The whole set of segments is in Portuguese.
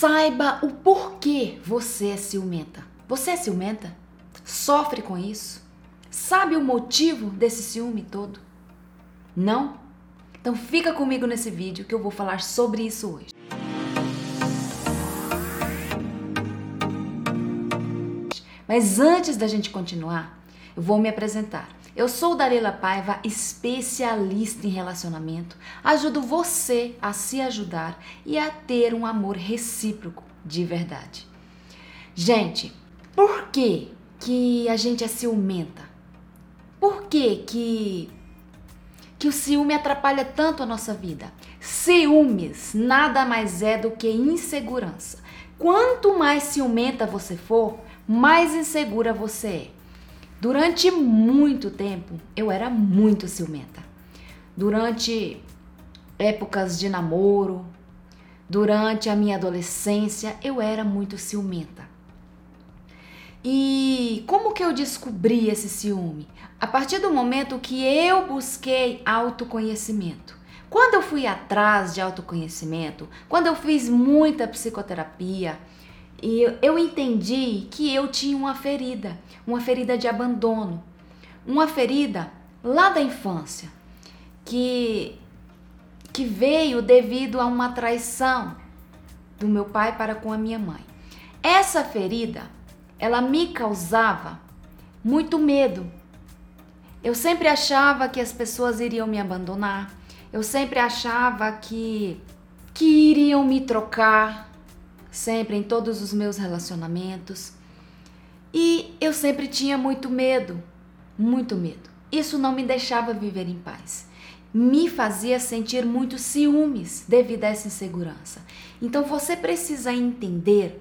Saiba o porquê você é ciumenta. Você é ciumenta? Sofre com isso? Sabe o motivo desse ciúme todo? Não? Então fica comigo nesse vídeo que eu vou falar sobre isso hoje. Mas antes da gente continuar, eu vou me apresentar. Eu sou Darela Paiva, especialista em relacionamento. Ajudo você a se ajudar e a ter um amor recíproco de verdade. Gente, por que que a gente é ciumenta? Por que que que o ciúme atrapalha tanto a nossa vida? Ciúmes nada mais é do que insegurança. Quanto mais ciumenta você for, mais insegura você é. Durante muito tempo, eu era muito ciumenta. Durante épocas de namoro, durante a minha adolescência, eu era muito ciumenta. E como que eu descobri esse ciúme? A partir do momento que eu busquei autoconhecimento. Quando eu fui atrás de autoconhecimento, quando eu fiz muita psicoterapia, e eu entendi que eu tinha uma ferida, uma ferida de abandono, uma ferida lá da infância, que, que veio devido a uma traição do meu pai para com a minha mãe. Essa ferida, ela me causava muito medo. Eu sempre achava que as pessoas iriam me abandonar. Eu sempre achava que que iriam me trocar, sempre em todos os meus relacionamentos. E eu sempre tinha muito medo, muito medo. Isso não me deixava viver em paz. Me fazia sentir muito ciúmes devido a essa insegurança. Então você precisa entender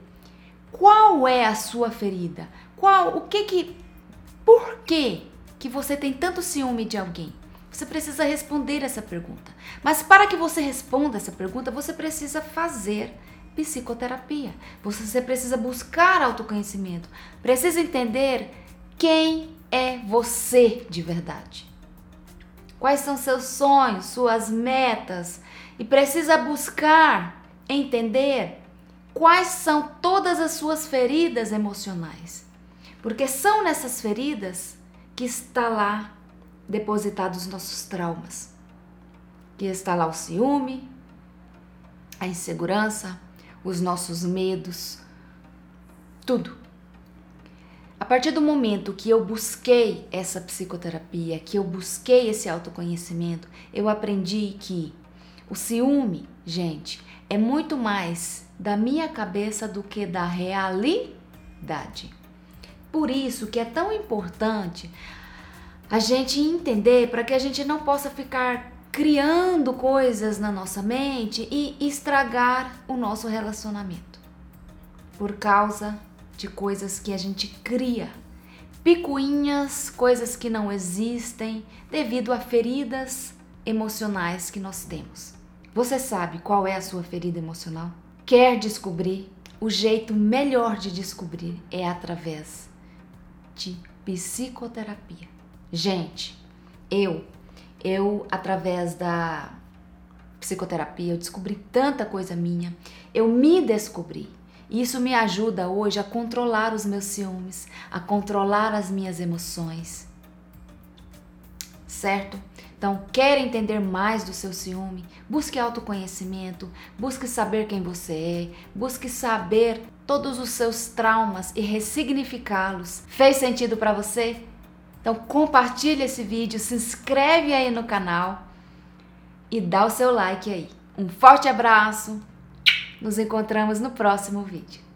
qual é a sua ferida, qual, o que que, por que que você tem tanto ciúme de alguém? Você precisa responder essa pergunta. Mas para que você responda essa pergunta, você precisa fazer psicoterapia. Você precisa buscar autoconhecimento, precisa entender quem é você de verdade. Quais são seus sonhos, suas metas e precisa buscar entender quais são todas as suas feridas emocionais. Porque são nessas feridas que está lá depositados os nossos traumas. Que está lá o ciúme, a insegurança, os nossos medos, tudo. A partir do momento que eu busquei essa psicoterapia, que eu busquei esse autoconhecimento, eu aprendi que o ciúme, gente, é muito mais da minha cabeça do que da realidade. Por isso que é tão importante a gente entender para que a gente não possa ficar criando coisas na nossa mente e estragar o nosso relacionamento por causa de coisas que a gente cria, picuinhas, coisas que não existem devido a feridas emocionais que nós temos. Você sabe qual é a sua ferida emocional? Quer descobrir? O jeito melhor de descobrir é através de psicoterapia. Gente, eu eu, através da psicoterapia, eu descobri tanta coisa minha. Eu me descobri. E isso me ajuda hoje a controlar os meus ciúmes, a controlar as minhas emoções. Certo? Então, quer entender mais do seu ciúme? Busque autoconhecimento, busque saber quem você é, busque saber todos os seus traumas e ressignificá-los. Fez sentido para você? Então compartilha esse vídeo, se inscreve aí no canal e dá o seu like aí. Um forte abraço. Nos encontramos no próximo vídeo.